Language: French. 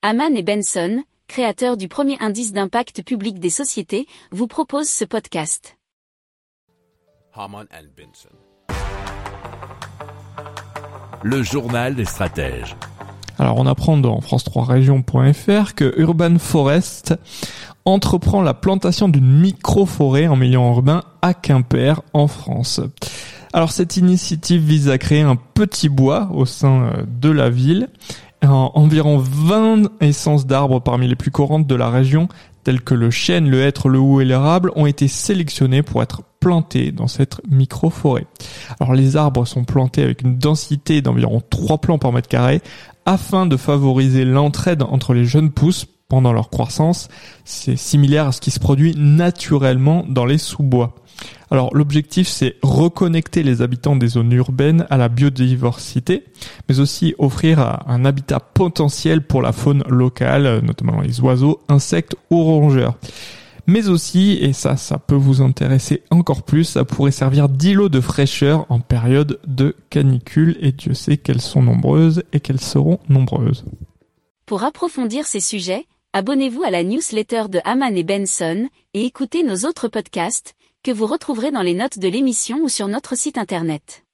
Haman et Benson, créateurs du premier indice d'impact public des sociétés, vous proposent ce podcast. Haman and Benson. Le journal des stratèges. Alors on apprend dans france3région.fr que Urban Forest entreprend la plantation d'une micro-forêt en milieu urbain à Quimper en France. Alors cette initiative vise à créer un petit bois au sein euh, de la ville. Environ 20 essences d'arbres parmi les plus courantes de la région, telles que le chêne, le hêtre, le hou et l'érable, ont été sélectionnés pour être plantés dans cette micro-forêt. Alors les arbres sont plantés avec une densité d'environ 3 plants par mètre carré afin de favoriser l'entraide entre les jeunes pousses pendant leur croissance. C'est similaire à ce qui se produit naturellement dans les sous-bois. Alors l'objectif c'est reconnecter les habitants des zones urbaines à la biodiversité, mais aussi offrir un habitat potentiel pour la faune locale, notamment les oiseaux, insectes ou rongeurs. Mais aussi, et ça, ça peut vous intéresser encore plus, ça pourrait servir d'îlot de fraîcheur en période de canicule, et Dieu sait qu'elles sont nombreuses et qu'elles seront nombreuses. Pour approfondir ces sujets, abonnez-vous à la newsletter de Haman et Benson, et écoutez nos autres podcasts, que vous retrouverez dans les notes de l'émission ou sur notre site internet.